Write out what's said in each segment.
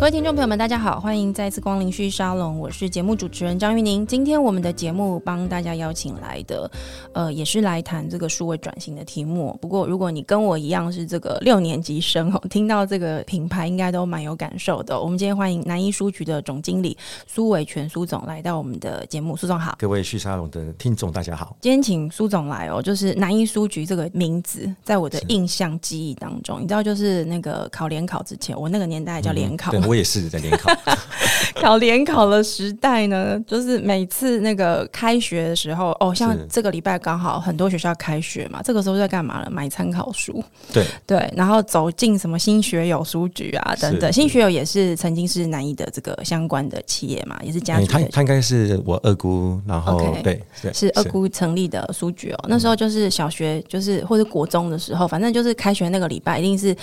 各位听众朋友们，大家好，欢迎再次光临旭沙龙，我是节目主持人张玉宁。今天我们的节目帮大家邀请来的，呃，也是来谈这个数位转型的题目。不过，如果你跟我一样是这个六年级生哦，听到这个品牌应该都蛮有感受的。我们今天欢迎南一书局的总经理苏伟全苏总来到我们的节目，苏总好。各位旭沙龙的听众大家好，今天请苏总来哦，就是南一书局这个名字，在我的印象记忆当中，你知道，就是那个考联考之前，我那个年代叫联考。嗯我也是在联考，考联考的时代呢，就是每次那个开学的时候，哦，像这个礼拜刚好很多学校开学嘛，这个时候在干嘛呢？买参考书，对对，然后走进什么新学友书局啊等等，新学友也是曾经是南艺的这个相关的企业嘛，也是家族。他他应该是我二姑，然后对是二姑成立的书局哦。那时候就是小学，就是或者国中的时候，反正就是开学那个礼拜，一定是。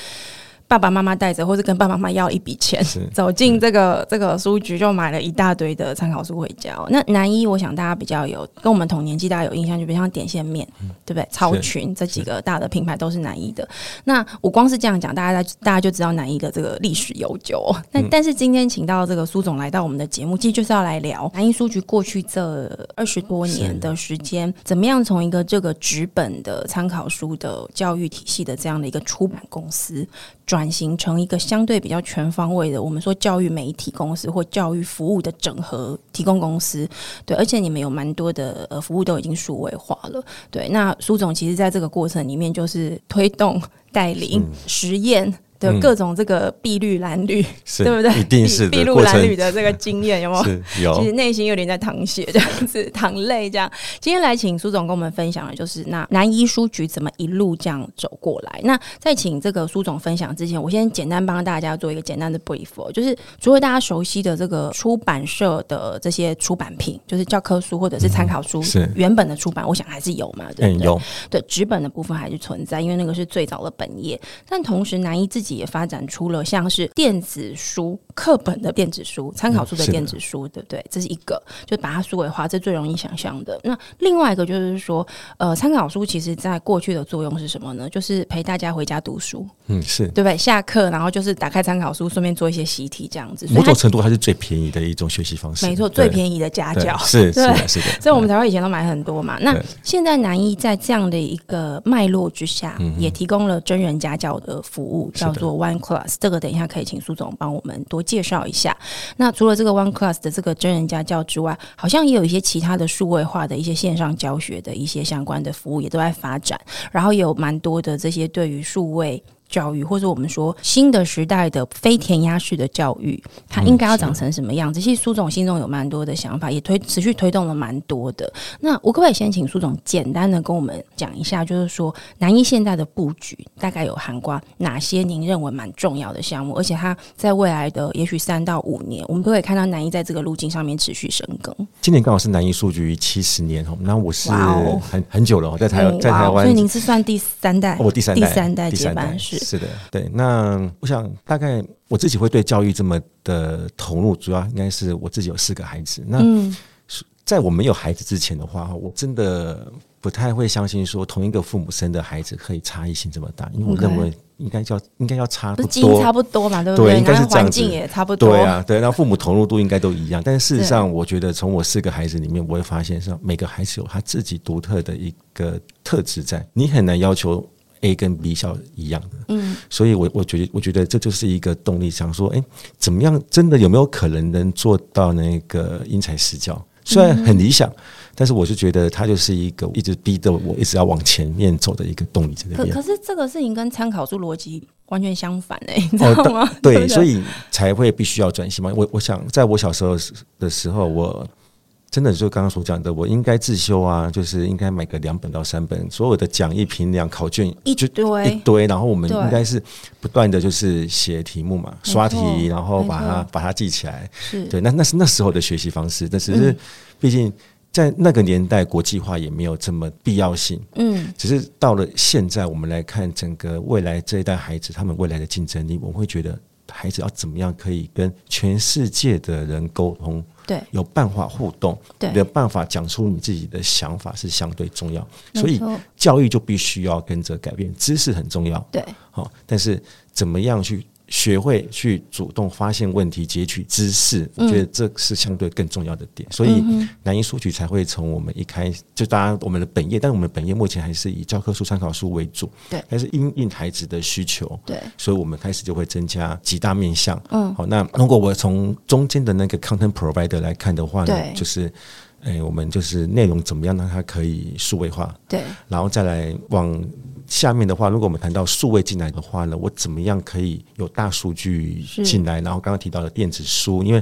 爸爸妈妈带着，或者跟爸爸妈妈要一笔钱，走进这个这个书局，就买了一大堆的参考书回家。那南一，我想大家比较有跟我们同年纪，大家有印象，就比如像点线面，对不对？超群这几个大的品牌都是南一的。那我光是这样讲，大家大家就知道南一的这个历史悠久。那但是今天请到这个苏总来到我们的节目，其实就是要来聊南一书局过去这二十多年的时间，怎么样从一个这个纸本的参考书的教育体系的这样的一个出版公司。转型成一个相对比较全方位的，我们说教育媒体公司或教育服务的整合提供公司，对，而且你们有蛮多的呃服务都已经数位化了，对。那苏总其实在这个过程里面就是推动、带领、实验。的各种这个碧绿蓝绿，是对不对？一定是碧绿蓝绿的这个经验有没有？有。其实内心有点在淌血，这样子淌泪这样。今天来请苏总跟我们分享的就是那南医书局怎么一路这样走过来。那在请这个苏总分享之前，我先简单帮大家做一个简单的 brief，就是除了大家熟悉的这个出版社的这些出版品，就是教科书或者是参考书，是原本的出版，我想还是有嘛，对不对？有。对，纸本的部分还是存在，因为那个是最早的本业。但同时，南一自己也发展出了像是电子书、课本的电子书、参考书的电子书，对不对？这是一个，就把它数位化，这最容易想象的。那另外一个就是说，呃，参考书其实在过去的作用是什么呢？就是陪大家回家读书，嗯，是对不对？下课然后就是打开参考书，顺便做一些习题，这样子。某种程度，它是最便宜的一种学习方式。没错，最便宜的家教，是 是的，是的。所以我们才会以前都买很多嘛。那现在南一在这样的一个脉络之下，也提供了真人家教的服务，叫做 One。Class 这个等一下可以请苏总帮我们多介绍一下。那除了这个 One Class 的这个真人家教之外，好像也有一些其他的数位化的一些线上教学的一些相关的服务也都在发展，然后也有蛮多的这些对于数位。教育，或者我们说新的时代的非填鸭式的教育，它应该要长成什么样子？其实苏总心中有蛮多的想法，也推持续推动了蛮多的。那我可不可以先请苏总简单的跟我们讲一下，就是说南一现在的布局大概有涵盖哪些您认为蛮重要的项目？而且它在未来的也许三到五年，我们都可以看到南一在这个路径上面持续深耕。今年刚好是南一数据七十年哦，那我是很很久了，在台湾，在台湾，所以您是算第三代，我第三代，第三代接班是。是的，对。那我想，大概我自己会对教育这么的投入，主要应该是我自己有四个孩子。那在我没有孩子之前的话，我真的不太会相信说同一个父母生的孩子可以差异性这么大，因为我认为应该叫应该要差不多，差不多嘛，对不对？对，应该是环境也差不多。对啊，对。那父母投入度应该都一样，但是事实上，我觉得从我四个孩子里面，我会发现说，每个孩子有他自己独特的一个特质在，你很难要求。A 跟 B 校一样的，嗯，所以我我觉得我觉得这就是一个动力，想说，哎，怎么样，真的有没有可能能做到那个因材施教？虽然很理想，但是我就觉得它就是一个一直逼着我一直要往前面走的一个动力在那边。可可是这个事情跟参考书逻辑完全相反哎，你知道吗？哦、对，所以才会必须要转型嘛。我我想，在我小时候的时候，我。真的就刚刚所讲的，我应该自修啊，就是应该买个两本到三本，所有的讲义、评量、考卷一堆一堆，然后我们应该是不断的就是写题目嘛，刷题，然后把它把它记起来。是对，那那是那时候的学习方式，但是毕竟在那个年代，国际化也没有这么必要性。嗯，只是到了现在，我们来看整个未来这一代孩子，他们未来的竞争力，我会觉得孩子要怎么样可以跟全世界的人沟通。对，有办法互动，对，有办法讲出你自己的想法是相对重要。所以教育就必须要跟着改变，知识很重要，对，好，但是怎么样去？学会去主动发现问题、截取知识，我觉得这是相对更重要的点。嗯、所以南音书局才会从我们一开始就当然我们的本业，但我们本业目前还是以教科书、参考书为主。对，但是因应孩子的需求，对，所以我们开始就会增加几大面向。嗯，好，那如果我从中间的那个 content provider 来看的话呢，就是，哎，我们就是内容怎么样让它可以数位化？对，然后再来往。下面的话，如果我们谈到数位进来的话呢，我怎么样可以有大数据进来？然后刚刚提到的电子书，因为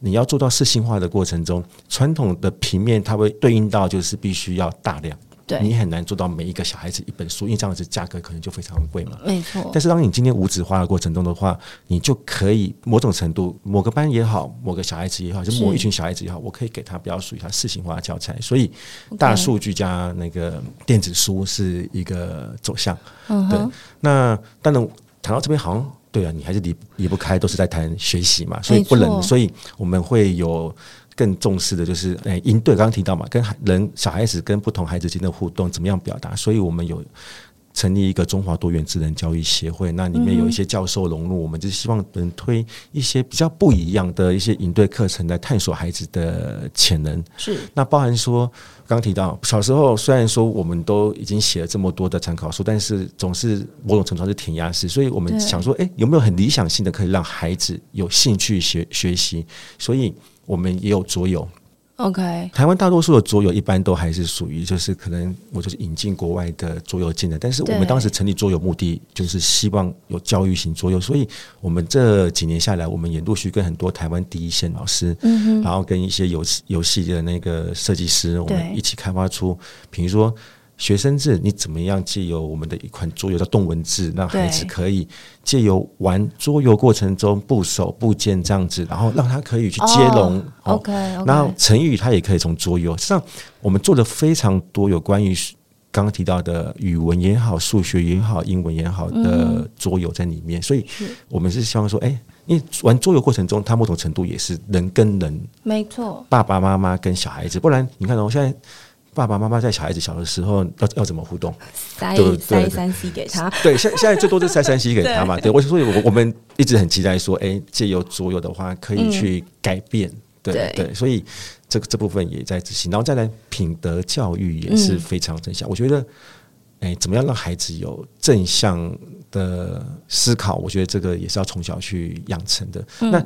你要做到四性化的过程中，传统的平面它会对应到就是必须要大量。对，你很难做到每一个小孩子一本书，因为这样子价格可能就非常贵嘛。没错。但是当你今天无纸化的过程中的话，你就可以某种程度，某个班也好，某个小孩子也好，就某一群小孩子也好，我可以给他比较属于他视性化的教材。所以大数据加那个电子书是一个走向。嗯，对。那当然谈到这边，好像对啊，你还是离离不开，都是在谈学习嘛，所以不能，所以我们会有。更重视的就是，哎，应对刚刚提到嘛，跟人小孩子跟不同孩子间的互动怎么样表达？所以我们有成立一个中华多元智能教育协会，那里面有一些教授融入，我们就是希望能推一些比较不一样的一些应对课程来探索孩子的潜能。是，那包含说刚刚提到小时候，虽然说我们都已经写了这么多的参考书，但是总是某种程度上是填鸭式，所以我们想说，哎，有没有很理想性的可以让孩子有兴趣学学习？所以。我们也有桌游，OK。台湾大多数的桌游一般都还是属于，就是可能我就是引进国外的桌游进来，但是我们当时成立桌游目的就是希望有教育型桌游，所以我们这几年下来，我们也陆续跟很多台湾第一线老师，嗯，然后跟一些游游戏的那个设计师，我们一起开发出，比如说。学生字，你怎么样借由我们的一款桌游叫动文字，让孩子可以借由玩桌游过程中部首部件这样子，然后让他可以去接龙。Oh, OK，然后成语他也可以从桌游。实际上，我们做了非常多有关于刚刚提到的语文也好、数学也好、英文也好的桌游在里面。所以，我们是希望说，哎，因为玩桌游过程中，他某种程度也是人跟人，没错，爸爸妈妈跟小孩子，不然你看，我现在。爸爸妈妈在小孩子小的时候要要怎么互动？塞塞三 C 给他。对，现现在最多是塞三 C 给他嘛。对，我所以，我我们一直很期待说，哎，借由桌游的话，可以去改变。对对，所以这个这部分也在执行。然后再来品德教育也是非常正向。我觉得，哎，怎么样让孩子有正向的思考？我觉得这个也是要从小去养成的。那。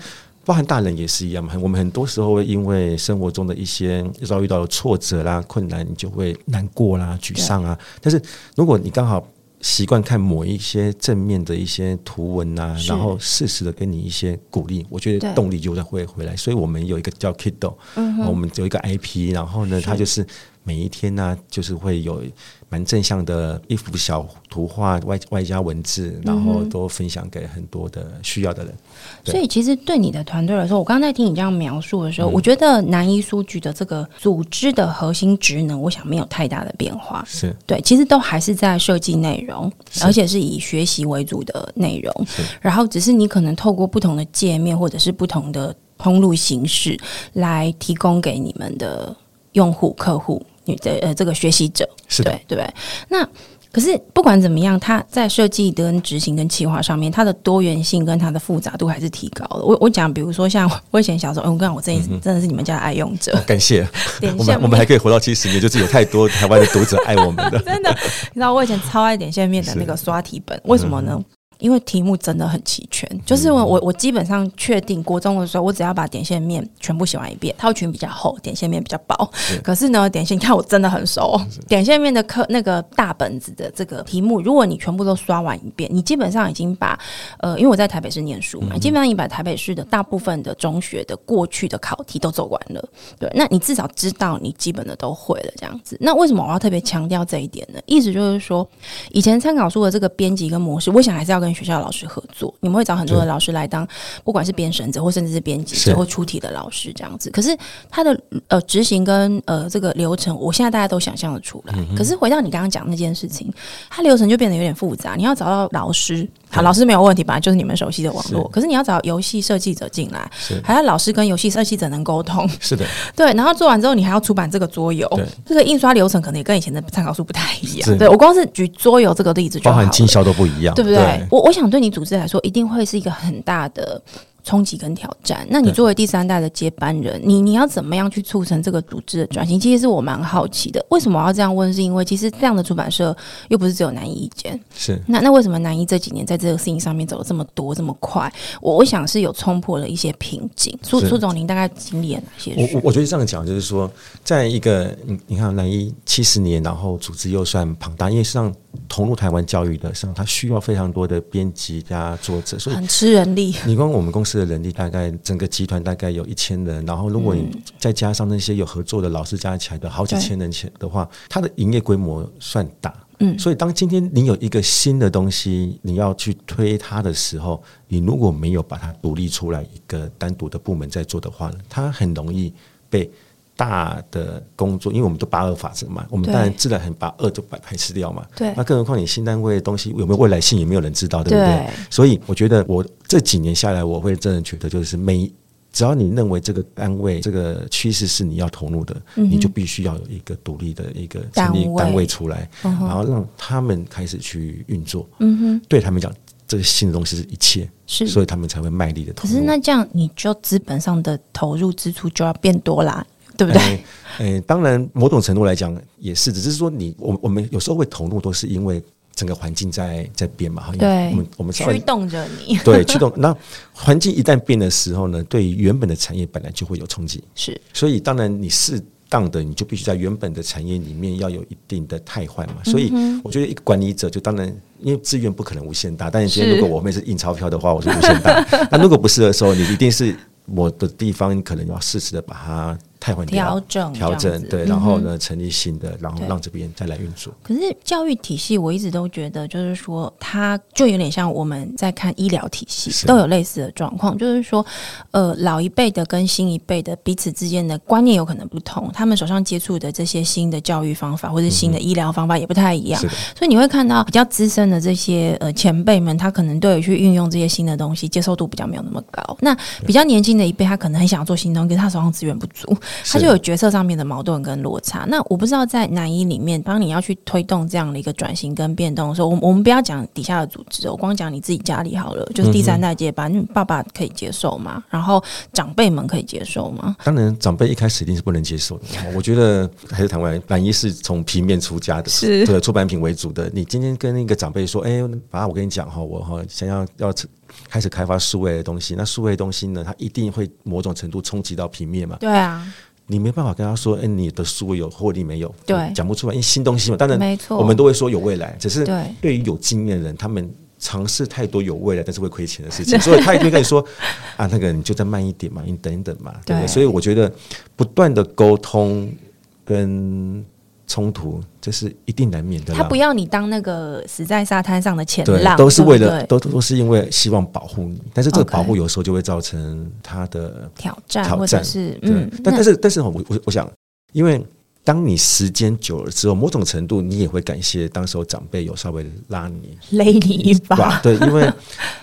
包含大人也是一样嘛，我们很多时候会因为生活中的一些遭遇到的挫折啦、困难，你就会难过啦、沮丧啊。但是如果你刚好习惯看某一些正面的一些图文啊，然后适时的给你一些鼓励，我觉得动力就会回来。所以我们有一个叫 Kido，我们有一个 IP，然后呢，它就是每一天呢，就是会有。蛮正向的一幅小图画，外外加文字，然后都分享给很多的需要的人。嗯、所以，其实对你的团队来说，我刚才在听你这样描述的时候，嗯、我觉得南一书局的这个组织的核心职能，我想没有太大的变化。是对，其实都还是在设计内容，而且是以学习为主的内容。然后，只是你可能透过不同的界面，或者是不同的通路形式，来提供给你们的用户客户。你的呃，这个学习者是，对对不对？那可是不管怎么样，它在设计跟执行跟企划上面，它的多元性跟它的复杂度还是提高了。我我讲，比如说像我以前小时候，嗯、我跟我真的真的是你们家的爱用者，哦、感谢。我们我们还可以活到七十年，就是有太多台湾的读者爱我们的。真的，你知道我以前超爱点线面的那个刷题本，为什么呢？因为题目真的很齐全，就是我我我基本上确定国中的时候，我只要把点线面全部写完一遍，套裙比较厚，点线面比较薄。可是呢，点线你看我真的很熟，点线面的课那个大本子的这个题目，如果你全部都刷完一遍，你基本上已经把呃，因为我在台北市念书嘛，基本上你把台北市的大部分的中学的过去的考题都走完了。对，那你至少知道你基本的都会了这样子。那为什么我要特别强调这一点呢？意思就是说，以前参考书的这个编辑跟模式，我想还是要跟。跟学校老师合作，你们会找很多的老师来当，不管是编绳子或甚至是编辑者或出题的老师这样子。可是他的呃执行跟呃这个流程，我现在大家都想象得出来。可是回到你刚刚讲那件事情，它流程就变得有点复杂。你要找到老师，好，老师没有问题吧？就是你们熟悉的网络。可是你要找游戏设计者进来，还要老师跟游戏设计者能沟通。是的，对。然后做完之后，你还要出版这个桌游，这个印刷流程可能也跟以前的参考书不太一样。对，我光是举桌游这个例子，包含经销都不一样，对不对？我我想对你组织来说，一定会是一个很大的。冲击跟挑战，那你作为第三代的接班人，你你要怎么样去促成这个组织的转型？其实是我蛮好奇的。为什么我要这样问？是因为其实这样的出版社又不是只有南一一间。是那那为什么南一这几年在这个事情上面走了这么多这么快？我我想是有冲破了一些瓶颈。苏苏总，您大概经历了哪些？我我觉得这样讲就是说，在一个你你看南一七十年，然后组织又算庞大，因为实际上投入台湾教育的上，它需要非常多的编辑加作者，所以很吃人力。你光我们公司。的人力大概整个集团大概有一千人，然后如果你再加上那些有合作的老师加起来的好几千人钱的话，它的营业规模算大。嗯，所以当今天你有一个新的东西，你要去推它的时候，你如果没有把它独立出来一个单独的部门在做的话，它很容易被。大的工作，因为我们都八二法则嘛，我们当然自然很把二就排排斥掉嘛。对，那更何况你新单位的东西有没有未来性，也没有人知道，对不对？对，所以我觉得我这几年下来，我会真的觉得，就是每只要你认为这个单位这个趋势是你要投入的，嗯、你就必须要有一个独立的一个成立单位出来，然后让他们开始去运作。嗯哼，对他们讲，这个新的东西是一切，是，所以他们才会卖力的投入。可是那这样，你就资本上的投入支出就要变多啦。对不对？诶、欸，当然，某种程度来讲也是，只是说你我我们有时候会投入，都是因为整个环境在在变嘛。对，我们我们驱动着你。对，驱动。那环境一旦变的时候呢，对于原本的产业本来就会有冲击。是，所以当然你适当的，你就必须在原本的产业里面要有一定的汰换嘛。所以我觉得一个管理者就当然，因为资源不可能无限大，但是今天如果我们是印钞票的话，我是无限大。那如果不是的时候，你一定是某的地方，你可能要适时的把它。调整调整对，然后呢，成立新的，然后让这边再来运作。可是教育体系，我一直都觉得，就是说，它就有点像我们在看医疗体系，都有类似的状况。就是说，呃，老一辈的跟新一辈的彼此之间的观念有可能不同，他们手上接触的这些新的教育方法或者新的医疗方法也不太一样。所以你会看到比较资深的这些呃前辈们，他可能对于去运用这些新的东西接受度比较没有那么高。那比较年轻的一辈，他可能很想要做新东西，可是他手上资源不足。他就有决策上面的矛盾跟落差。那我不知道在南一里面，当你要去推动这样的一个转型跟变动的时候，我我们不要讲底下的组织，我光讲你自己家里好了，就是第三代接班，你爸爸可以接受吗？然后长辈们可以接受吗？当然，长辈一开始一定是不能接受的。我觉得还是台湾南一是从平面出家的，是对出版品为主的。你今天跟那个长辈说：“哎，爸，我跟你讲哈，我哈想要要开始开发数位的东西，那数位的东西呢，它一定会某种程度冲击到平面嘛？”对啊。你没办法跟他说，哎、欸，你的数位有获利没有？对，讲不出来，因为新东西嘛。当然，没错，我们都会说有未来。只是对于有经验的人，他们尝试太多有未来但是会亏钱的事情，所以他也会跟你说，啊，那个你就再慢一点嘛，你等一等嘛，对不对？所以我觉得不断的沟通跟。冲突这是一定难免的。他不要你当那个死在沙滩上的前浪，都是为了，都都是因为希望保护你。但是这个保护有时候就会造成他的挑战，或者是嗯。但但是但是我我我想，因为当你时间久了之后，某种程度你也会感谢当时候长辈有稍微拉你、勒你一把。对，因为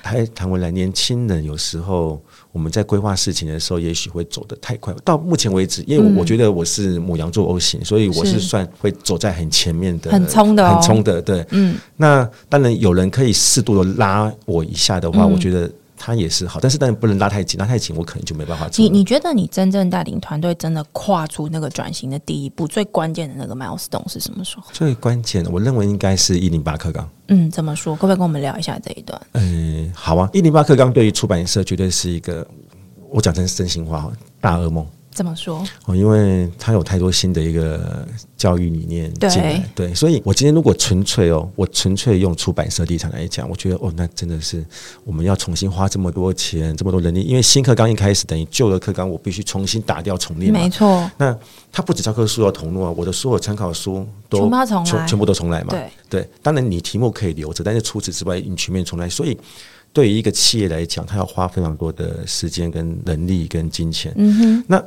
还谈回来，年轻人有时候。我们在规划事情的时候，也许会走得太快。到目前为止，因为我觉得我是母羊座 O 型，所以我是算会走在很前面的，很冲的，很冲的。对，嗯。那当然有人可以适度的拉我一下的话，我觉得他也是好。但是当然不能拉太紧，拉太紧我可能就没办法做。你你觉得你真正带领团队真的跨出那个转型的第一步，最关键的那个 milestone 是什么时候？最关键的，我认为应该是一零八课纲。嗯，怎么说？可不可以跟我们聊一下这一段？嗯，好啊。一零八课纲对于出版社绝对是一个，我讲真是真心话哈，大噩梦。怎么说？哦，因为他有太多新的一个教育理念进来，对，对，所以我今天如果纯粹哦，我纯粹用出版社立场来讲，我觉得哦，那真的是我们要重新花这么多钱，这么多人力，因为新课纲一开始等于旧的课纲，我必须重新打掉重练，没错。那他不止教科书要重录啊，我的所有参考书都全部重，全全部都重来嘛。对对，当然你题目可以留着，但是除此之外，你全面重来，所以。对于一个企业来讲，他要花非常多的时间、跟能力、跟金钱。嗯哼。那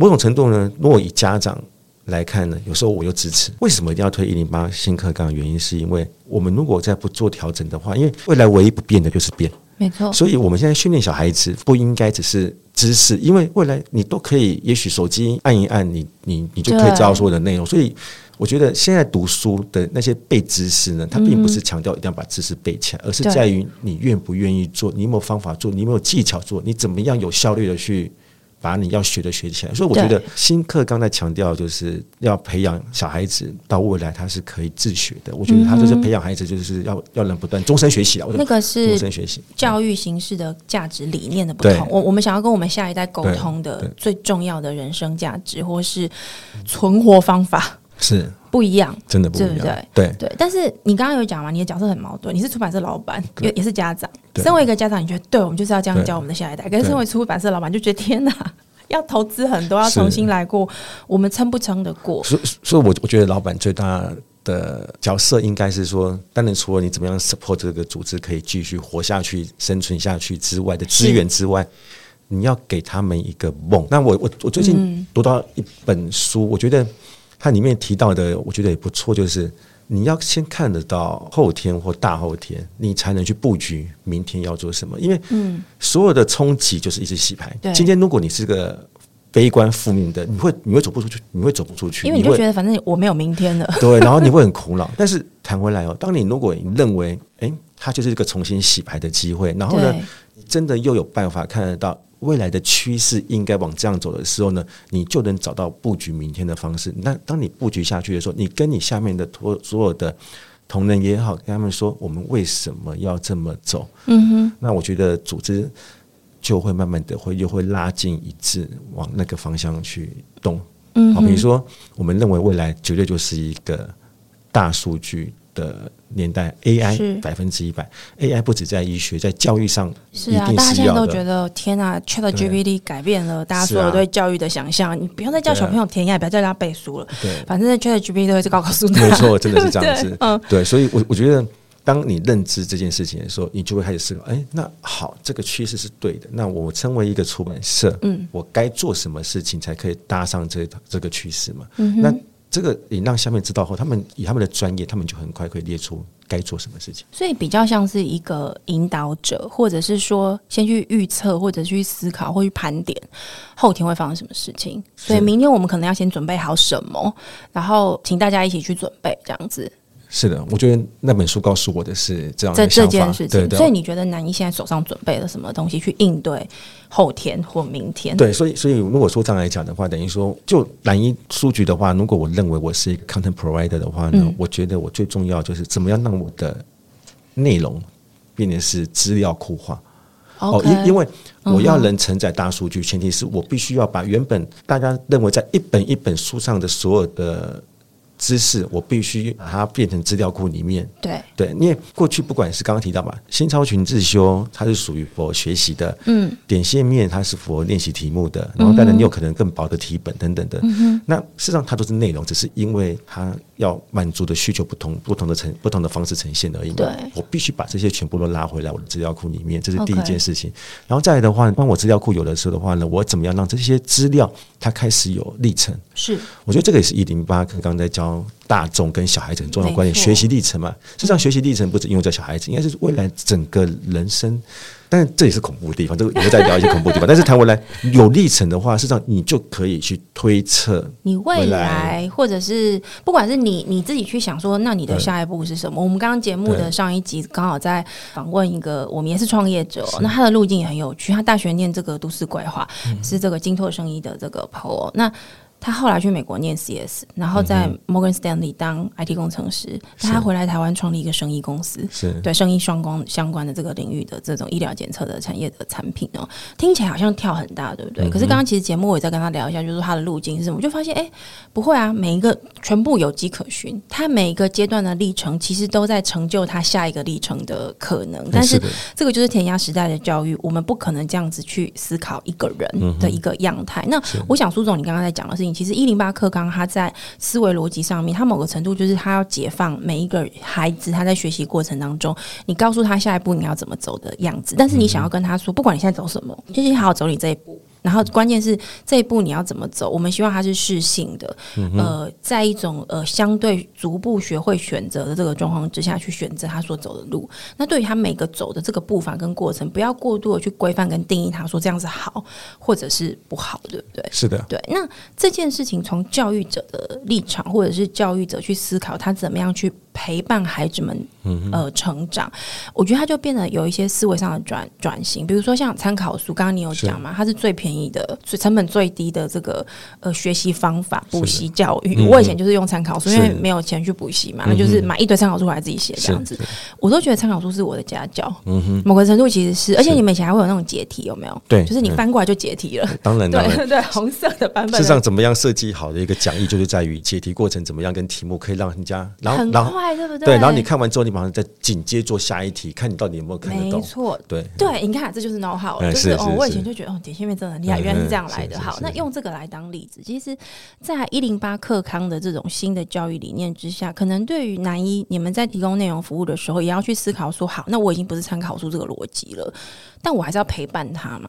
某种程度呢，如果以家长来看呢，有时候我又支持。为什么一定要推一零八新课纲？原因是因为我们如果再不做调整的话，因为未来唯一不变的就是变。没错，所以我们现在训练小孩子不应该只是知识，因为未来你都可以，也许手机按一按你，你你你就可以知道所有的内容。所以我觉得现在读书的那些背知识呢，它并不是强调一定要把知识背起来，而是在于你愿不愿意做，你有没有方法做，你有没有技巧做，你怎么样有效率的去。把你要学的学起来，所以我觉得新课刚才强调就是要培养小孩子到未来他是可以自学的。我觉得他就是培养孩子就是要要能不断终身学习啊。那个是终身学习教育形式的价值理念的不同。我我们想要跟我们下一代沟通的最重要的人生价值或是存活方法是不一样，真的不一样，对不对？对对。但是你刚刚有讲嘛，你的角色很矛盾，你是出版社老板，也也是家长。身为一个家长，你觉得对我们就是要这样教我们的下一代。可是身为出版社老板，就觉得天哪，要投资很多，要重新来过，我们撑不撑得过？所以，所以我我觉得老板最大的角色应该是说，当然除了你怎么样 support 这个组织可以继续活下去、生存下去之外的资源之外，你要给他们一个梦。那我我我最近读到一本书，我觉得它里面提到的，我觉得也不错，就是。你要先看得到后天或大后天，你才能去布局明天要做什么。因为，嗯，所有的冲击就是一直洗牌。今天如果你是个悲观负面的，你会你会走不出去，你会走不出去，因为你就觉得反正我没有明天了。对，然后你会很苦恼。但是谈回来哦，当你如果你认为，诶，它就是一个重新洗牌的机会，然后呢，你真的又有办法看得到。未来的趋势应该往这样走的时候呢，你就能找到布局明天的方式。那当你布局下去的时候，你跟你下面的所所有的同仁也好，跟他们说我们为什么要这么走？嗯哼，那我觉得组织就会慢慢的会又会拉近一致，往那个方向去动。嗯，好，比如说我们认为未来绝对就是一个大数据的年代，AI 百分之一百，AI 不止在医学，在教育上是啊，大家现在都觉得天啊，ChatGPT 改变了大家所有对教育的想象。你不用再叫小朋友填鸭，不要再叫他背书了。对，反正 ChatGPT 都会是高考书的。没错，真的是这样子。嗯，对，所以我我觉得，当你认知这件事情的时候，你就会开始思考，哎，那好，这个趋势是对的。那我身为一个出版社，嗯，我该做什么事情才可以搭上这这个趋势嘛？嗯，那。这个你让下面知道后，他们以他们的专业，他们就很快可以列出该做什么事情。所以比较像是一个引导者，或者是说先去预测，或者去思考，或去盘点后天会发生什么事情。所以明天我们可能要先准备好什么，然后请大家一起去准备这样子。是的，我觉得那本书告诉我的是这样这这件事情。所以你觉得南一现在手上准备了什么东西去应对后天或明天？对，所以所以如果说这样来讲的话，等于说就南一书局的话，如果我认为我是一个 content provider 的话呢，嗯、我觉得我最重要就是怎么样让我的内容变成是资料库化。哦，因因为我要能承载大数据，前提是我必须要把原本大家认为在一本一本书上的所有的。知识我必须把它变成资料库里面。对对，因为过去不管是刚刚提到嘛，新超群自修它是属于佛学习的，嗯，点线面它是佛练习题目的，然后当然你有可能更薄的题本等等的。嗯哼，那事实上它都是内容，只是因为它要满足的需求不同，不同的呈不同的方式呈现而已。对，我必须把这些全部都拉回来我的资料库里面，这是第一件事情。然后再来的话，当我资料库有的时候的话呢，我怎么样让这些资料它开始有历程？是，我觉得这个也是一零八课刚刚在教。大众跟小孩子很重要的观念，学习历程嘛，实际上学习历程不止应用在小孩子，应该是未来整个人生。但是这也是恐怖的地方，这个也会再聊一些恐怖的地方。但是谈回来有历程的话，实际上你就可以去推测你未来，或者是不管是你你自己去想说，那你的下一步是什么？我们刚刚节目的上一集刚好在访问一个，我们也是创业者，那他的路径也很有趣。他大学念这个都市规划，是这个金拓生意的这个 PO 那。他后来去美国念 CS，然后在 Morgan Stanley 当 IT 工程师。他回来台湾创立一个生意公司，是对生意双光相关的这个领域的这种医疗检测的产业的产品哦。听起来好像跳很大，对不对？嗯、可是刚刚其实节目我也在跟他聊一下，就是他的路径是什么，我就发现哎，不会啊，每一个全部有迹可循。他每一个阶段的历程，其实都在成就他下一个历程的可能。但是这个就是填鸭时代的教育，我们不可能这样子去思考一个人的一个样态。那我想苏总，你刚刚在讲的事情。其实一零八课纲，他在思维逻辑上面，他某个程度就是他要解放每一个孩子，他在学习过程当中，你告诉他下一步你要怎么走的样子。但是你想要跟他说，不管你现在走什么，就是好好走你这一步。然后关键是这一步你要怎么走？我们希望它是适性的，嗯、呃，在一种呃相对逐步学会选择的这个状况之下去选择他所走的路。那对于他每个走的这个步伐跟过程，不要过度的去规范跟定义他说这样是好或者是不好，对不对？是的，对。那这件事情从教育者的立场，或者是教育者去思考，他怎么样去陪伴孩子们呃成长，我觉得他就变得有一些思维上的转转型。比如说像参考书，刚刚你有讲嘛，它是最便宜的、最成本最低的这个呃学习方法，补习教育。嗯、我以前就是用参考书，因为没有钱去补习嘛，那就是买一堆参考书来自己写这样子。我都觉得参考书是我的家教，嗯哼，某个程度其实是。而且你们以前还会有那种解题，有没有？对，就是你翻过来就解题了。当然，对对对，红色的版本。事实上，怎么样设计好的一个讲义，就是在于解题过程怎么样跟题目可以让人家然后很快，对不对？对，然后你看完之后，你马上再紧接做下一题，看你到底有没有看得懂。没错，对对，你看这就是 know how，就是哦，我以前就觉得哦，点线面真的很厉害，原来是这样来的。好，那用这个来当例子，其实，在一零八课康的这种新的教育理念之下，可能对于南一你们在提供内容服务的时候，也要去思考说，好，那我已经不是参考书这个逻辑了，但我还是要陪伴他嘛。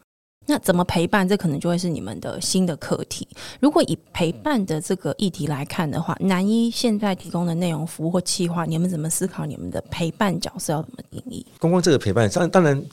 那怎么陪伴？这可能就会是你们的新的课题。如果以陪伴的这个议题来看的话，南一现在提供的内容服务或企划，你们怎么思考你们的陪伴角色要怎么定义？公共这个陪伴，当当然，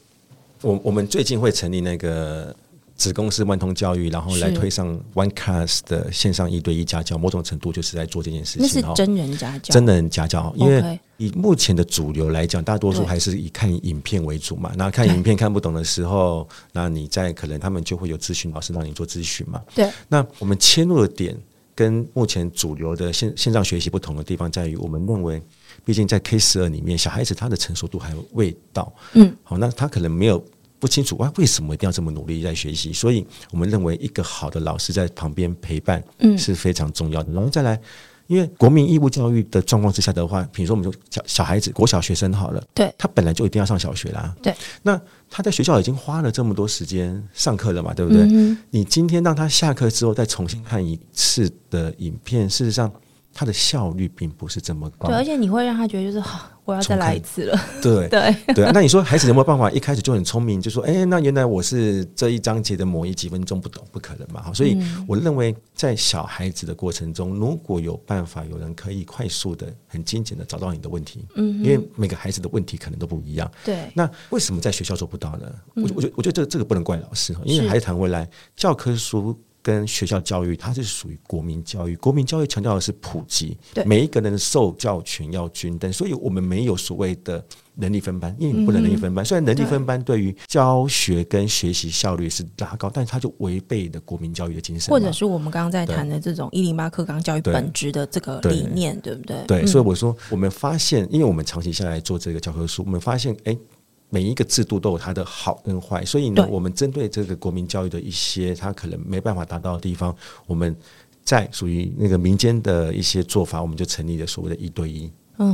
我我们最近会成立那个。子公司万通教育，然后来推上 One Class 的线上一对一家教，某种程度就是在做这件事情。那是真人家教，真人家教。因为以目前的主流来讲，大多数还是以看影片为主嘛。那看影片看不懂的时候，那你在可能他们就会有咨询老师让你做咨询嘛。对。那我们切入的点跟目前主流的线线上学习不同的地方在于，我们认为，毕竟在 K 十二里面，小孩子他的成熟度还未到。嗯。好，那他可能没有。不清楚啊，为什么一定要这么努力在学习？所以我们认为一个好的老师在旁边陪伴，嗯，是非常重要的。然后再来，因为国民义务教育的状况之下的话，比如说我们说小小孩子国小学生好了，对，他本来就一定要上小学啦，对。那他在学校已经花了这么多时间上课了嘛，对不对？嗯，你今天让他下课之后再重新看一次的影片，事实上。他的效率并不是这么高，对，而且你会让他觉得就是好，我要再来一次了。对对 对啊，那你说孩子有没有办法一开始就很聪明，就说哎、欸，那原来我是这一章节的某一几分钟不懂，不可能嘛？好，所以我认为在小孩子的过程中，如果有办法有人可以快速的、很精简的找到你的问题，嗯，因为每个孩子的问题可能都不一样。对，那为什么在学校做不到呢？我我觉得我觉得这个这个不能怪老师，因为孩子谈回来教科书。跟学校教育，它是属于国民教育。国民教育强调的是普及，对每一个人的受教权要均等，所以我们没有所谓的能力分班，因为你不能能力分班。嗯、虽然能力分班对于教学跟学习效率是拉高，但是它就违背了国民教育的精神，或者是我们刚刚在谈的这种一零八课纲教育本质的这个理念，对，对不对？对，所以我说，我们发现，因为我们长期下来做这个教科书，我们发现，哎。每一个制度都有它的好跟坏，所以呢，我们针对这个国民教育的一些它可能没办法达到的地方，我们在属于那个民间的一些做法，我们就成立了所谓的一对一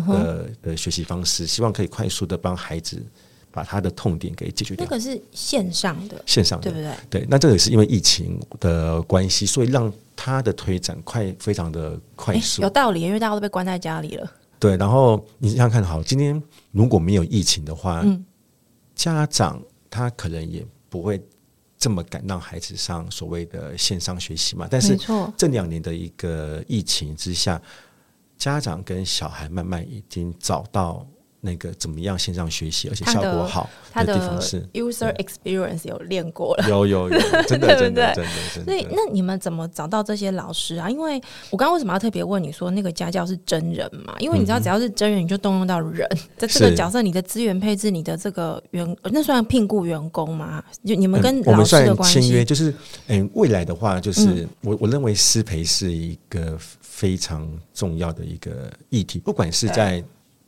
的的学习方式，希望可以快速的帮孩子把他的痛点给解决掉。那个是线上的，线上的，对不对？对，那这个也是因为疫情的关系，所以让他的推展快，非常的快速。有道理，因为大家都被关在家里了。对，然后你想想看，好，今天如果没有疫情的话，嗯。家长他可能也不会这么敢让孩子上所谓的线上学习嘛，但是这两年的一个疫情之下，家长跟小孩慢慢已经找到。那个怎么样线上学习，而且效果好的地方是 user experience 有练过了，有有有，真的真的真的真的。所以那你们怎么找到这些老师啊？因为我刚刚为什么要特别问你说那个家教是真人嘛？因为你知道只要是真人，你就动用到人，在这个角色，你的资源配置，你的这个员，那算聘雇员工吗？就你们跟老师的关系？签约就是，嗯，未来的话就是我我认为师培是一个非常重要的一个议题，不管是在。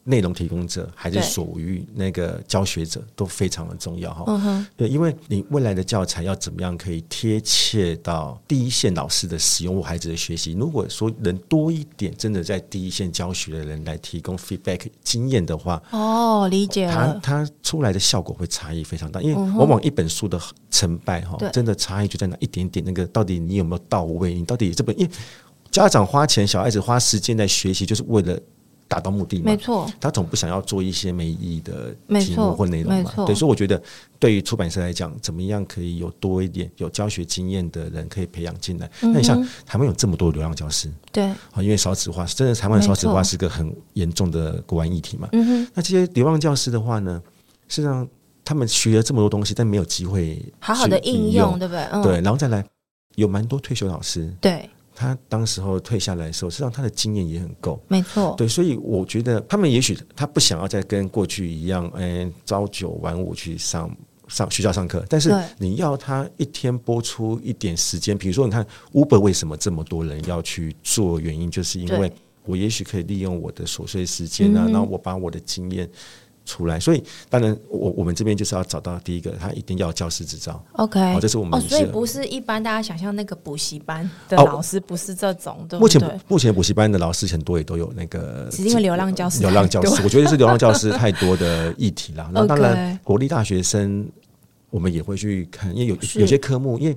内容提供者还是属于那个教学者都非常的重要哈。对，因为你未来的教材要怎么样可以贴切到第一线老师的使用或孩子的学习？如果说能多一点，真的在第一线教学的人来提供 feedback 经验的话，哦，理解了，他他出来的效果会差异非常大。因为往往一本书的成败哈，真的差异就在那一点点，那个到底你有没有到位？你到底这本因为家长花钱，小孩子花时间在学习，就是为了。达到目的嘛。没错，他总不想要做一些没意义的题目或内容嘛。对，所以我觉得对于出版社来讲，怎么样可以有多一点有教学经验的人可以培养进来？那、嗯、你像台湾有这么多流浪教师，对，因为少子化，真的台湾少子化是个很严重的国安议题嘛。嗯，那这些流浪教师的话呢，实际上他们学了这么多东西，但没有机会好好的应用，对不对？嗯、对，然后再来有蛮多退休老师，对。他当时候退下来的时候，实际上他的经验也很够，没错。对，所以我觉得他们也许他不想要再跟过去一样，哎，朝九晚五去上上学校上课，但是你要他一天播出一点时间，比如说，你看 Uber 为什么这么多人要去做？原因就是因为我也许可以利用我的琐碎时间啊，然后我把我的经验。出来，所以当然，我我们这边就是要找到第一个，他一定要教师执照。OK，哦，这是我们哦，所以不是一般大家想象那个补习班的老师，不是这种。哦、对对目前目前补习班的老师很多也都有那个，因为流浪教师，流浪教师，我觉得是流浪教师太多的议题了。那 当然，国立大学生我们也会去看，因为有有些科目，因为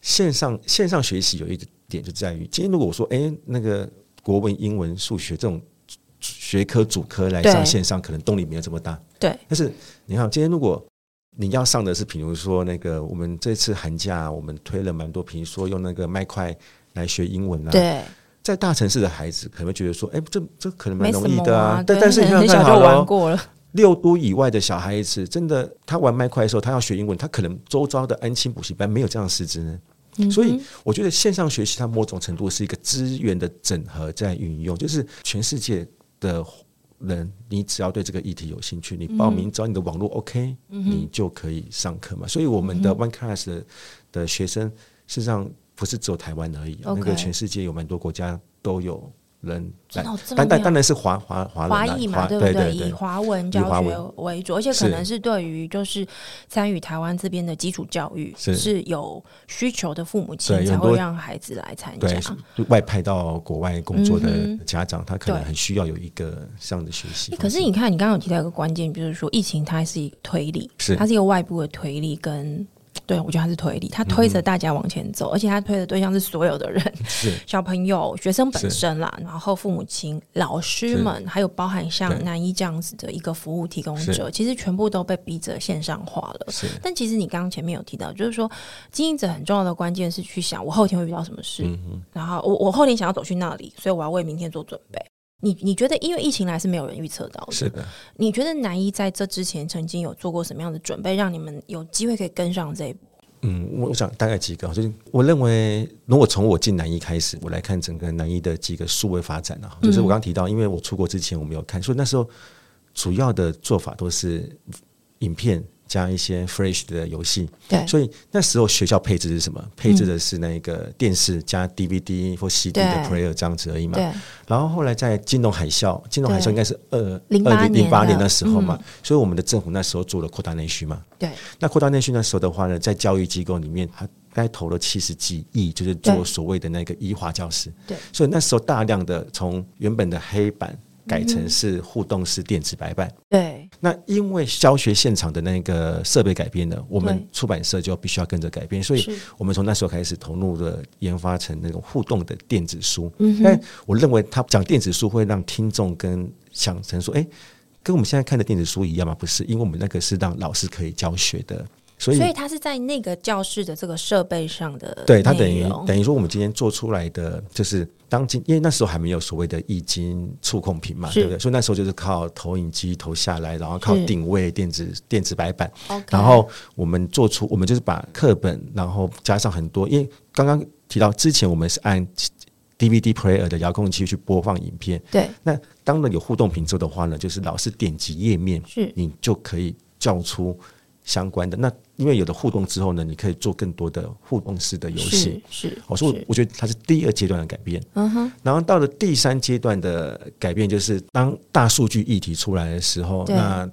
线上线上学习有一点就在于，今天如果我说，哎、欸，那个国文、英文、数学这种。学科主科来上线上，可能动力没有这么大。对，但是你看，今天如果你要上的是，比如说那个，我们这次寒假我们推了蛮多，比如说用那个麦块来学英文啊。对，在大城市的孩子可能会觉得说，哎，这这可能蛮容易的啊。但但是你看，很小就玩过了。六都以外的小孩子，真的他玩麦块的时候，他要学英文，他可能周遭的安亲补习班没有这样的师资呢。所以我觉得线上学习它某种程度是一个资源的整合在运用，就是全世界。的人，你只要对这个议题有兴趣，你报名只要你的网络 OK，嗯、你就可以上课嘛。所以我们的 One Class 的的学生，事实上不是只有台湾而已，那个全世界有蛮多国家都有。人，但但当然是华华华华裔嘛，对不对？对对对，以华文教学为主，而且可能是对于就是参与台湾这边的基础教育是，是有需求的父母亲才会让孩子来参加。对，外派到国外工作的家长，嗯、他可能很需要有一个这样的学习。可是你看，你刚刚有提到一个关键，就是说疫情它是一个推力，是它是一个外部的推力跟。对，我觉得他是推力，他推着大家往前走，嗯、而且他推的对象是所有的人，是小朋友、学生本身啦，然后父母亲、老师们，还有包含像南一这样子的一个服务提供者，其实全部都被逼着线上化了。但其实你刚刚前面有提到，就是说经营者很重要的关键是去想，我后天会遇到什么事，嗯、然后我我后天想要走去那里，所以我要为明天做准备。你你觉得，因为疫情来是没有人预测到的，是的。你觉得南一在这之前曾经有做过什么样的准备，让你们有机会可以跟上这一步？嗯，我想大概几个，就是我认为，如果从我进南一开始，我来看整个南一的几个数位发展啊，就是我刚刚提到，因为我出国之前我没有看，所以那时候主要的做法都是影片。加一些 Flash 的游戏，对，所以那时候学校配置是什么？配置的是那个电视加 DVD 或 CD 的 Player 这样子而已嘛。对。然后后来在金融海啸，金融海啸应该是二零二零零八年的时候嘛，所以我们的政府那时候做了扩大内需嘛。对。那扩大内需那时候的话呢，在教育机构里面，他该投了七十几亿，就是做所谓的那个一华教室。对。所以那时候大量的从原本的黑板。改成是互动式电子白板。对，那因为教学现场的那个设备改变了，我们出版社就必须要跟着改变，所以我们从那时候开始投入了研发成那种互动的电子书。嗯，但我认为他讲电子书会让听众跟想成说，哎，跟我们现在看的电子书一样吗？不是，因为我们那个是让老师可以教学的。所以，所以他是在那个教室的这个设备上的，对，它等于等于说，我们今天做出来的就是当今，因为那时候还没有所谓的液晶触控屏嘛，对不对？所以那时候就是靠投影机投下来，然后靠定位电子电子白板，然后我们做出，我们就是把课本，然后加上很多，因为刚刚提到之前我们是按 DVD player 的遥控器去播放影片，对。那当然有互动屏之后的话呢，就是老师点击页面，是你就可以叫出相关的那。因为有了互动之后呢，你可以做更多的互动式的游戏。是，我说我觉得它是第二阶段的改变。嗯哼。然后到了第三阶段的改变，就是当大数据议题出来的时候，那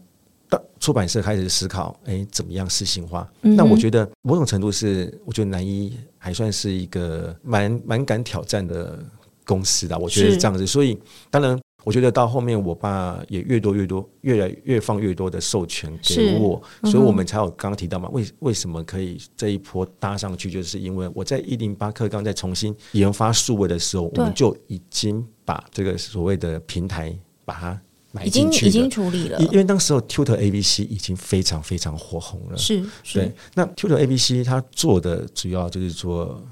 大出版社开始思考，哎，怎么样适性化？那我觉得某种程度是，我觉得南一还算是一个蛮蛮敢挑战的公司的，我觉得是这样子。所以当然。我觉得到后面，我爸也越多越多，越来越放越多的授权给我，嗯、所以我们才有刚刚提到嘛，为为什么可以这一波搭上去，就是因为我在一零八课纲在重新研发数位的时候，我们就已经把这个所谓的平台把它买已经已经处理了。因为当时候 Tutor ABC 已经非常非常火红了，是，是对。那 Tutor ABC 它做的主要就是做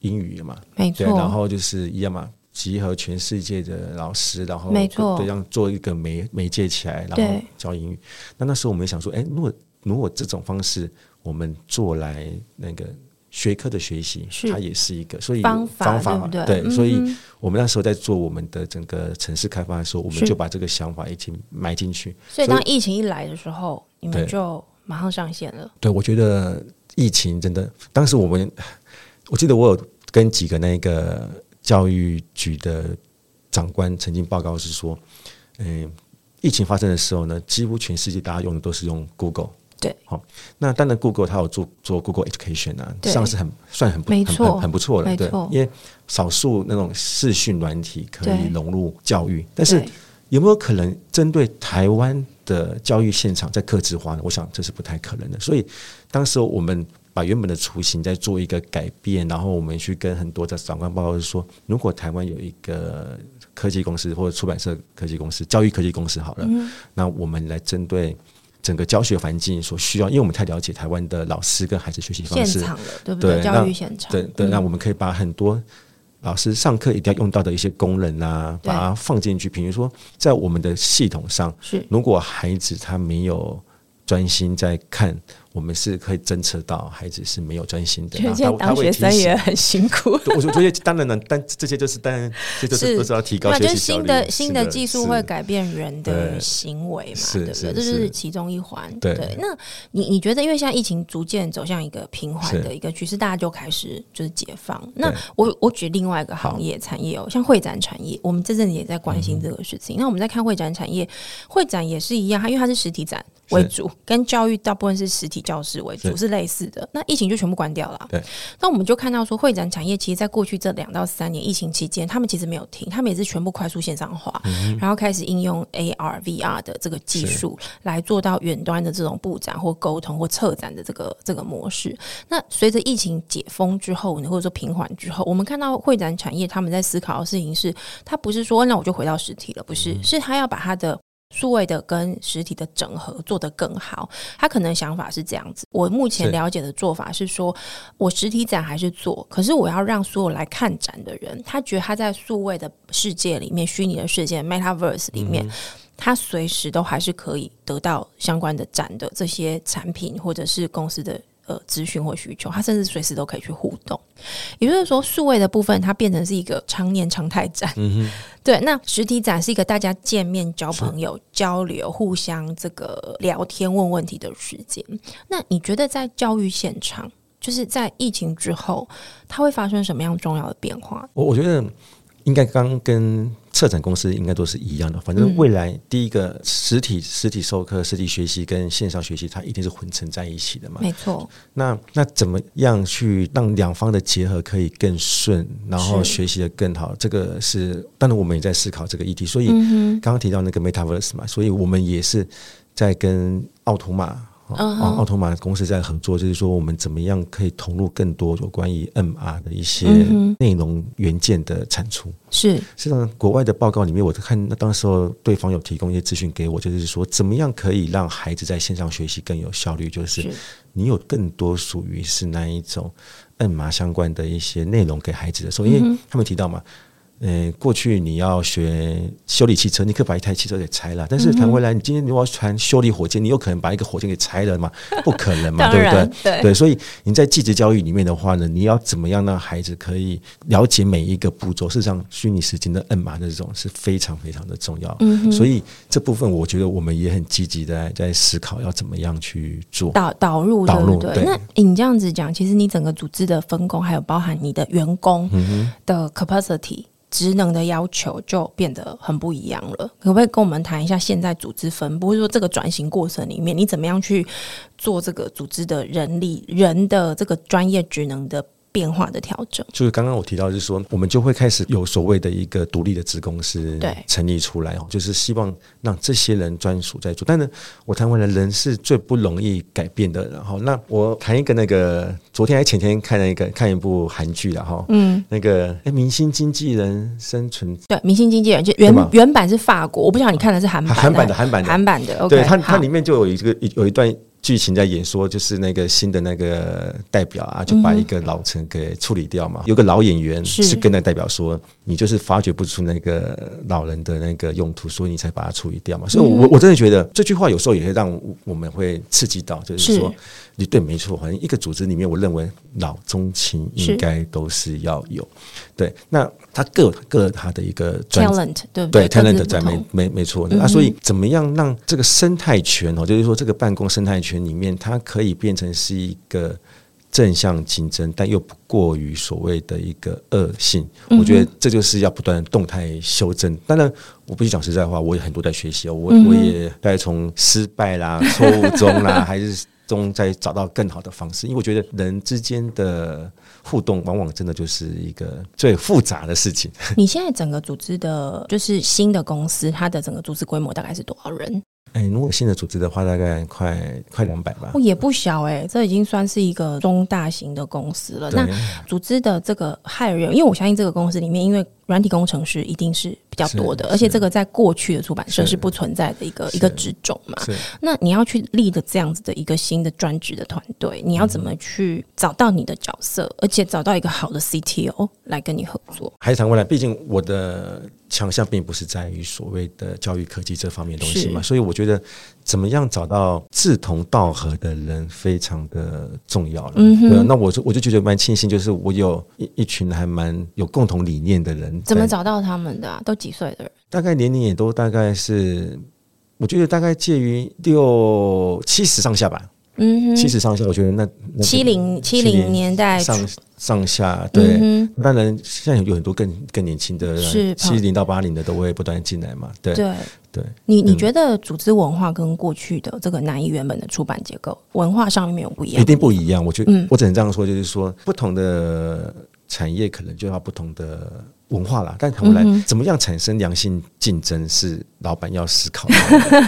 英语嘛，没错。然后就是一样嘛，集合全世界的老师，然后没错，这样做一个媒媒介起来，然后教英语。那那时候我们想说，哎，如果如果这种方式我们做来那个。学科的学习，它也是一个，所以方法，对，对，对，所以我们那时候在做我们的整个城市开发的时候，我们就把这个想法一起埋进去。所以当疫情一来的时候，你们就马上上线了。对，我觉得疫情真的，当时我们，我记得我有跟几个那个教育局的长官曾经报告是说，嗯，疫情发生的时候呢，几乎全世界大家用的都是用 Google。对，好，那当然，Google 它有做做 Google Education 啊，这样是很算很不错很很不错的，对，因为少数那种视讯软体可以融入教育，但是有没有可能针对台湾的教育现场在客制化呢？我想这是不太可能的。所以当时我们把原本的雏形再做一个改变，然后我们去跟很多的长官报告是说，如果台湾有一个科技公司或者出版社科技公司、教育科技公司好了，嗯、那我们来针对。整个教学环境所需要，因为我们太了解台湾的老师跟孩子学习方式，现场的对不对？对教育现场，对对，那我们可以把很多老师上课一定要用到的一些功能啊，把它放进去。比如说，在我们的系统上，是如果孩子他没有专心在看。我们是可以侦测到孩子是没有专心的，现在当学生也很辛苦。我说这些当然了，但这些就是当然，这就是都是要提高学习效率。新的新的技术会改变人的行为嘛？对不对？这是其中一环。对，那你你觉得，因为现在疫情逐渐走向一个平缓的一个趋势，大家就开始就是解放。那我我举另外一个行业产业哦，像会展产业，我们这阵子也在关心这个事情。那我们在看会展产业，会展也是一样，它因为它是实体展为主，跟教育大部分是实体。教室为主是类似的，那疫情就全部关掉了。对，那我们就看到说，会展产业其实在过去这两到三年疫情期间，他们其实没有停，他们也是全部快速线上化，嗯、然后开始应用 AR、VR 的这个技术来做到远端的这种布展或沟通或策展的这个这个模式。那随着疫情解封之后呢，或者说平缓之后，我们看到会展产业他们在思考的事情是，他不是说那我就回到实体了，不是，嗯、是他要把他的。数位的跟实体的整合做得更好，他可能想法是这样子。我目前了解的做法是说，我实体展还是做，可是我要让所有来看展的人，他觉得他在数位的世界里面，虚拟的世界 （Metaverse） 里面，他随时都还是可以得到相关的展的这些产品或者是公司的。呃，咨询或需求，他甚至随时都可以去互动。也就是说，数位的部分它变成是一个常年常态展。嗯哼，对。那实体展是一个大家见面、交朋友、交流、互相这个聊天、问问题的时间。那你觉得在教育现场，就是在疫情之后，它会发生什么样重要的变化？我我觉得应该刚跟。策展公司应该都是一样的，反正未来第一个实体实体授课、实体学习跟线上学习，它一定是混成在一起的嘛。没错。那那怎么样去让两方的结合可以更顺，然后学习的更好？这个是当然我们也在思考这个议题。所以刚刚提到那个 Metaverse 嘛，所以我们也是在跟奥图玛。哦，奥特玛公司在合作，就是说我们怎么样可以投入更多有关于 MR 的一些内容元件的产出。是，实际上国外的报告里面，我看那当时候对方有提供一些资讯给我，就是说怎么样可以让孩子在线上学习更有效率，就是你有更多属于是那一种 MR 相关的一些内容给孩子的时候，因为他们提到嘛。呃，过去你要学修理汽车，你可以把一台汽车给拆了。但是谈回来，你今天如果要传修理火箭，你有可能把一个火箭给拆了吗？不可能嘛，对不对？对，对，所以你在技职教育里面的话呢，你要怎么样让孩子可以了解每一个步骤？事实上，虚拟时间的摁码的这种是非常非常的重要。嗯，所以这部分我觉得我们也很积极的在思考要怎么样去做导导入，导入。对，那你这样子讲，其实你整个组织的分工，还有包含你的员工的 capacity。职能的要求就变得很不一样了，可不可以跟我们谈一下现在组织分布，或者说这个转型过程里面，你怎么样去做这个组织的人力人的这个专业职能的变化的调整。就是刚刚我提到，就是说我们就会开始有所谓的一个独立的子公司对成立出来哦，就是希望让这些人专属在做。但是我谈完了，人是最不容易改变的。然后，那我谈一个那个，昨天还前天看了一个看一部韩剧了哈，嗯，那个哎，明星经纪人生存对，明星经纪人就原原版是法国，我不晓得你看的是韩版韩版的韩版的韩版的，对它它里面就有一个有一段。剧情在演说，就是那个新的那个代表啊，就把一个老臣给处理掉嘛。嗯、有个老演员是跟那代表说：“你就是发掘不出那个老人的那个用途，所以你才把它处理掉嘛。”所以我，我我真的觉得这句话有时候也会让我们会刺激到，就是说，你对，没错，好像一个组织里面，我认为老中青应该都是要有。对，那他各各他的一个 talent，对不对？talent 在没没没错。那所以怎么样让这个生态圈哦，就是说这个办公生态圈里面，它可以变成是一个正向竞争，但又不过于所谓的一个恶性。我觉得这就是要不断动态修正。当然，我必须讲实在话，我也很多在学习哦，我我也在从失败啦、错误中啦，还是。中再找到更好的方式，因为我觉得人之间的互动往往真的就是一个最复杂的事情。你现在整个组织的，就是新的公司，它的整个组织规模大概是多少人？哎，如果新的组织的话，大概快快两百吧。哦，也不小哎，这已经算是一个中大型的公司了。那组织的这个 hire 人，因为我相信这个公司里面，因为软体工程师一定是比较多的，而且这个在过去的出版社是。不存在的一个一个职种嘛。那你要去立的这样子的一个新的专职的团队，你要怎么去找到你的角色，嗯、而且找到一个好的 CTO 来跟你合作？还是谈回来，毕竟我的强项并不是在于所谓的教育科技这方面的东西嘛，所以我觉得怎么样找到志同道合的人非常的重要了。嗯哼，那我就我就觉得蛮庆幸，就是我有一一群还蛮有共同理念的人。怎么找到他们的啊？都几岁的人？大概年龄也都大概是，我觉得大概介于六七十上下吧。嗯哼，七十上下，我觉得那七零七零年代上上下，对。当然，现在有很多更更年轻的，是七零到八零的都会不断进来嘛。对对对。你你觉得组织文化跟过去的这个南艺原本的出版结构文化上面有不一样？一定不一样。我觉得，我只能这样说，就是说不同的产业可能就要不同的。文化啦，但后来怎么样产生良性竞争是老板要思考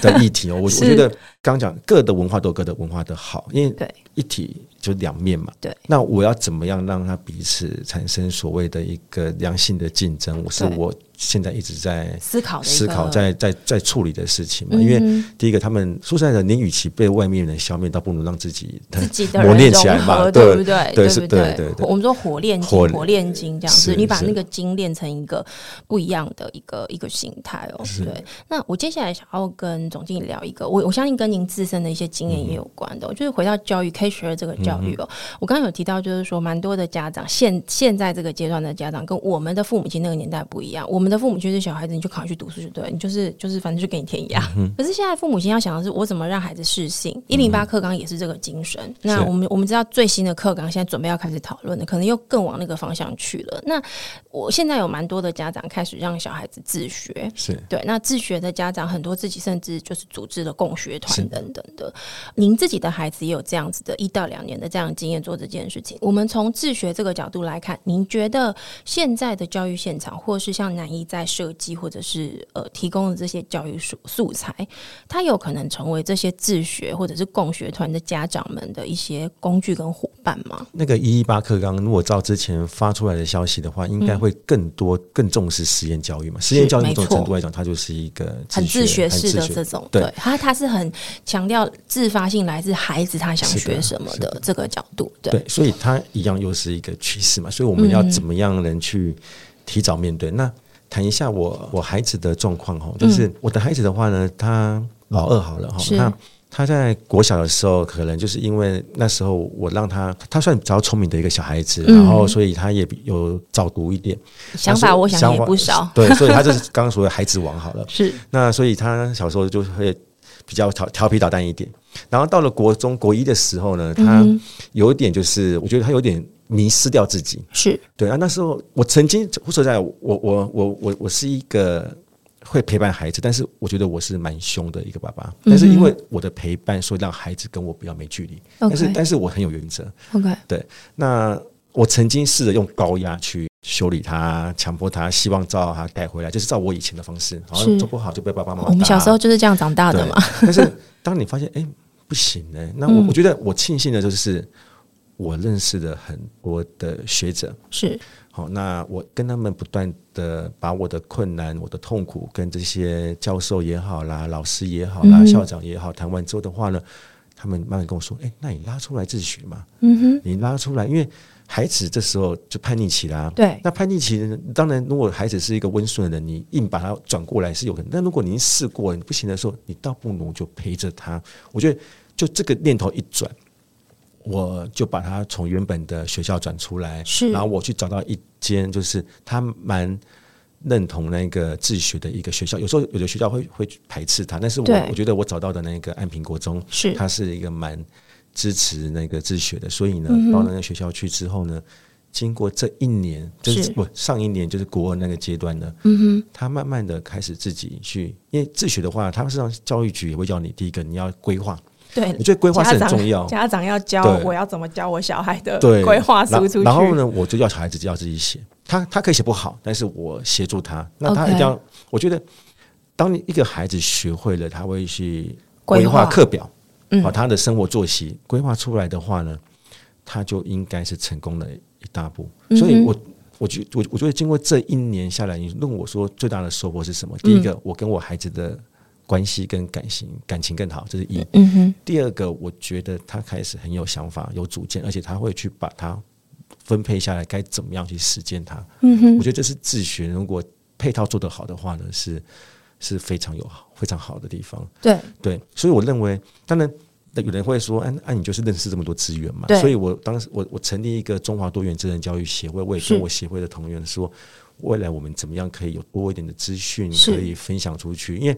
的 议题哦。我我觉得刚讲各的文化都有各的文化的好，因为一体就两面嘛。对，那我要怎么样让它彼此产生所谓的一个良性的竞争？我是我。现在一直在思考、思考，在在在处理的事情嘛。因为第一个，他们说实在的，你与其被外面人消灭，倒不如让自己自己的磨练起来嘛，对不对？对是，对对对。我们说火炼金，火炼金这样子，你把那个金炼成一个不一样的一个一个形态哦。对。那我接下来想要跟总经理聊一个，我我相信跟您自身的一些经验也有关的，就是回到教育 K 十二这个教育哦。我刚刚有提到，就是说蛮多的家长现现在这个阶段的家长跟我们的父母亲那个年代不一样，我们。的父母亲是小孩子，你就考去读书就对，你就是就是反正就给你填鸭。嗯、可是现在父母亲要想的是，我怎么让孩子适性？一零八课纲也是这个精神。嗯、那我们我们知道最新的课纲现在准备要开始讨论的，可能又更往那个方向去了。那我现在有蛮多的家长开始让小孩子自学，是对。那自学的家长很多，自己甚至就是组织了共学团等等的。您自己的孩子也有这样子的一到两年的这样的经验做这件事情。我们从自学这个角度来看，您觉得现在的教育现场，或是像南一在设计或者是呃提供的这些教育素素材，它有可能成为这些自学或者是共学团的家长们的一些工具跟伙伴吗？那个一一八课纲，如果照之前发出来的消息的话，应该会更多、更重视实验教育嘛？实验教育这种程度来讲，它就是一个很自学式的这种，对它它是很强调自发性来自孩子他想学什么的这个角度，对，所以它一样又是一个趋势嘛？所以我们要怎么样能去提早面对那？谈一下我我孩子的状况哈，就是我的孩子的话呢，他老二好了哈，他、嗯、他在国小的时候，可能就是因为那时候我让他，他算比较聪明的一个小孩子，嗯、然后所以他也有早读一点，想法我想也不少，对，所以他就是刚刚说的孩子王好了，是。那所以他小时候就会比较调调皮捣蛋一点，然后到了国中国一的时候呢，他有一点就是我觉得他有点。迷失掉自己是对啊。那时候我曾经说在，我我我我我是一个会陪伴孩子，但是我觉得我是蛮凶的一个爸爸。但是因为我的陪伴，所以让孩子跟我比较没距离。但是但是我很有原则。OK，对。那我曾经试着用高压去修理他，强迫他，希望照他带回来，就是照我以前的方式，好像做不好就被爸爸妈妈打。我们小时候就是这样长大的嘛。但是当你发现，哎、欸，不行呢、欸，那我我觉得我庆幸的就是我认识的很多的学者，是好，那我跟他们不断的把我的困难、我的痛苦跟这些教授也好啦、老师也好啦、嗯、校长也好谈完之后的话呢，他们慢慢跟我说，哎、欸，那你拉出来自学嘛，嗯哼，你拉出来，因为。孩子这时候就叛逆期啦，对，那叛逆期当然，如果孩子是一个温顺的人，你硬把他转过来是有可能。但如果你试过你不行的时候，你倒不如就陪着他。我觉得就这个念头一转，我就把他从原本的学校转出来，是，然后我去找到一间就是他蛮认同那个自学的一个学校。有时候有的学校会会排斥他，但是我我觉得我找到的那个安平国中是，他是一个蛮。支持那个自学的，所以呢，到那个学校去之后呢，经过这一年，就是不上一年就是国二那个阶段呢，嗯哼，他慢慢的开始自己去，因为自学的话，他们实际上教育局也会叫你，第一个你要规划，对，我觉得规划是很重要，家长要教我要怎么教我小孩的规划输出去，然后呢，我就要小孩子就要自己写，他他可以写不好，但是我协助他，那他一定要，我觉得，当你一个孩子学会了，他会去规划课表。把他的生活作息规划出来的话呢，他就应该是成功的一大步。所以我我觉我我觉得经过这一年下来，你问我说最大的收获是什么？第一个，我跟我孩子的关系跟感情感情更好，这是一。第二个，我觉得他开始很有想法、有主见，而且他会去把它分配下来，该怎么样去实践它。我觉得这是自学，如果配套做得好的话呢，是。是非常有好、非常好的地方。对对，所以我认为，当然，有人会说：“哎、啊，那、啊、你就是认识这么多资源嘛？”所以我当时我我成立一个中华多元智能教育协会，我也跟我协会的同仁说，未来我们怎么样可以有多一点的资讯可以分享出去？因为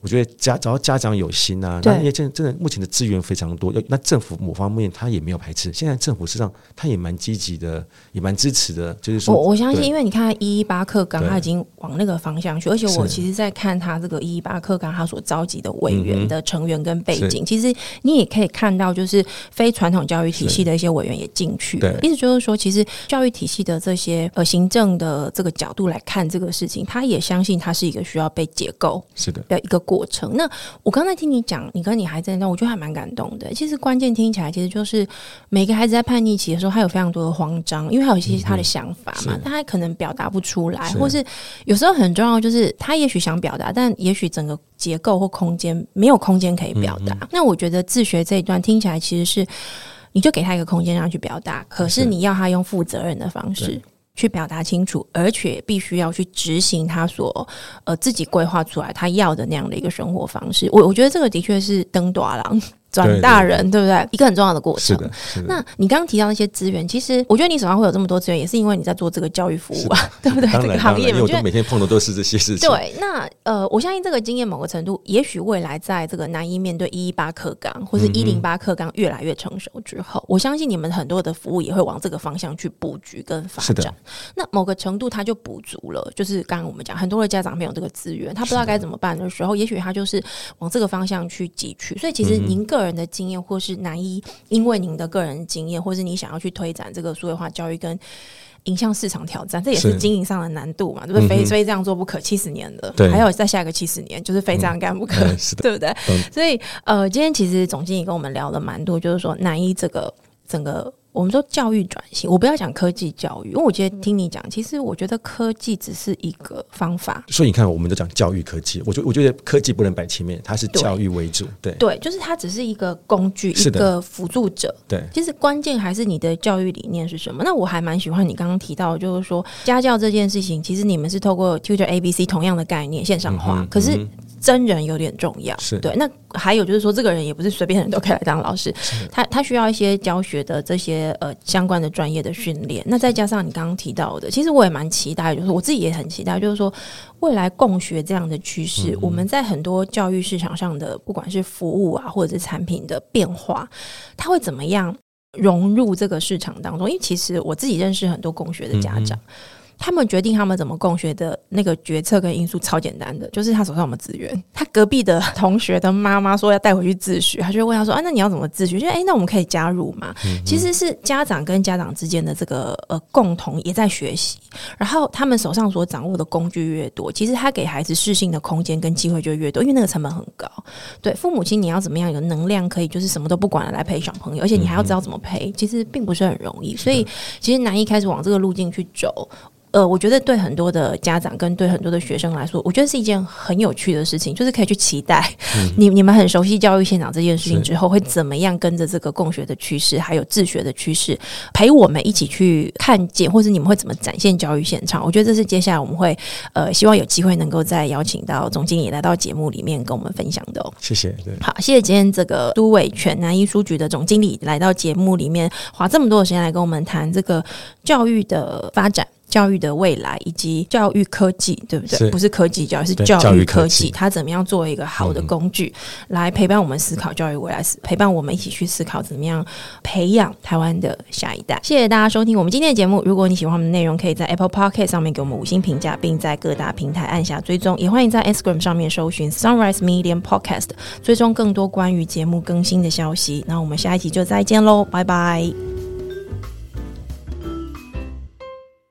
我觉得家只要家长有心啊，那因为真真的目前的资源非常多，那政府某方面他也没有排斥。现在政府实际上他也蛮积极的，也蛮支持的。就是说，我我相信，因为你看一一八课纲，他已经往那个方向去，而且我其实在看他这个一一八课纲，他所召集的委员的成员跟背景，其实你也可以看到，就是非传统教育体系的一些委员也进去了。意思就是说，其实教育体系的这些呃行政的这个角度来看这个事情，他也相信他是一个需要被解构是的的一个。过程。那我刚才听你讲，你跟你孩子那，我觉得还蛮感动的。其实关键听起来，其实就是每个孩子在叛逆期的时候，他有非常多的慌张，因为他有一些他的想法嘛，嗯、但他可能表达不出来，或是有时候很重要，就是他也许想表达，但也许整个结构或空间没有空间可以表达。嗯、那我觉得自学这一段听起来，其实是你就给他一个空间让他去表达，可是你要他用负责任的方式。去表达清楚，而且必须要去执行他所呃自己规划出来他要的那样的一个生活方式。我我觉得这个的确是登大人。转大人，对不对？一个很重要的过程。是的，是的。那你刚刚提到那些资源，其实我觉得你手上会有这么多资源，也是因为你在做这个教育服务啊，对不对？这个行业，我觉得每天碰的都是这些事情。对，那呃，我相信这个经验某个程度，也许未来在这个南一面对一一八课纲或是一零八课纲越来越成熟之后，我相信你们很多的服务也会往这个方向去布局跟发展。那某个程度，它就补足了，就是刚刚我们讲，很多的家长没有这个资源，他不知道该怎么办的时候，也许他就是往这个方向去汲取。所以，其实您个人的经验，或是南一，因为您的个人经验，或是你想要去推展这个数位化教育跟影像市场挑战，这也是经营上的难度嘛，对不对？非非这样做不可，七十年了，还有再下一个七十年，就是非这样干不可，嗯、对不对？嗯、所以，呃，今天其实总经理跟我们聊了蛮多，就是说南一这个整个。我们说教育转型，我不要讲科技教育，因为我觉得听你讲，其实我觉得科技只是一个方法。所以你看，我们都讲教育科技，我觉我觉得科技不能摆前面，它是教育为主。对对，就是它只是一个工具，一个辅助者。对，其实关键还是你的教育理念是什么。那我还蛮喜欢你刚刚提到，就是说家教这件事情，其实你们是透过 Tutor ABC 同样的概念线上化，可是。真人有点重要，是对。那还有就是说，这个人也不是随便人都可以来当老师，他他需要一些教学的这些呃相关的专业的训练。那再加上你刚刚提到的，其实我也蛮期待，就是我自己也很期待，就是说未来共学这样的趋势，嗯、我们在很多教育市场上的不管是服务啊，或者是产品的变化，它会怎么样融入这个市场当中？因为其实我自己认识很多共学的家长。嗯他们决定他们怎么共学的那个决策跟因素超简单的，就是他手上有没有资源。他隔壁的同学的妈妈说要带回去自学，他就问他说：“啊，那你要怎么自学？”就哎、欸，那我们可以加入嘛？嗯、其实是家长跟家长之间的这个呃共同也在学习，然后他们手上所掌握的工具越多，其实他给孩子适性的空间跟机会就越多，因为那个成本很高。对父母亲，你要怎么样有能量可以就是什么都不管了来陪小朋友，而且你还要知道怎么陪，其实并不是很容易。所以其实南一开始往这个路径去走。呃，我觉得对很多的家长跟对很多的学生来说，我觉得是一件很有趣的事情，就是可以去期待、嗯、你你们很熟悉教育现场这件事情之后，会怎么样跟着这个共学的趋势，还有自学的趋势，陪我们一起去看见，或是你们会怎么展现教育现场？我觉得这是接下来我们会呃希望有机会能够再邀请到总经理来到节目里面跟我们分享的、哦。谢谢，对，好，谢谢今天这个都委全南一书局的总经理来到节目里面，花这么多的时间来跟我们谈这个教育的发展。教育的未来以及教育科技，对不对？是不是科技教育，是教育科技。它怎么样作为一个好的工具，嗯、来陪伴我们思考教育未来，陪伴我们一起去思考怎么样培养台湾的下一代。谢谢大家收听我们今天的节目。如果你喜欢我们的内容，可以在 Apple Podcast 上面给我们五星评价，并在各大平台按下追踪。也欢迎在 Instagram 上面搜寻 Sunrise Medium Podcast，追踪更多关于节目更新的消息。那我们下一集就再见喽，拜拜。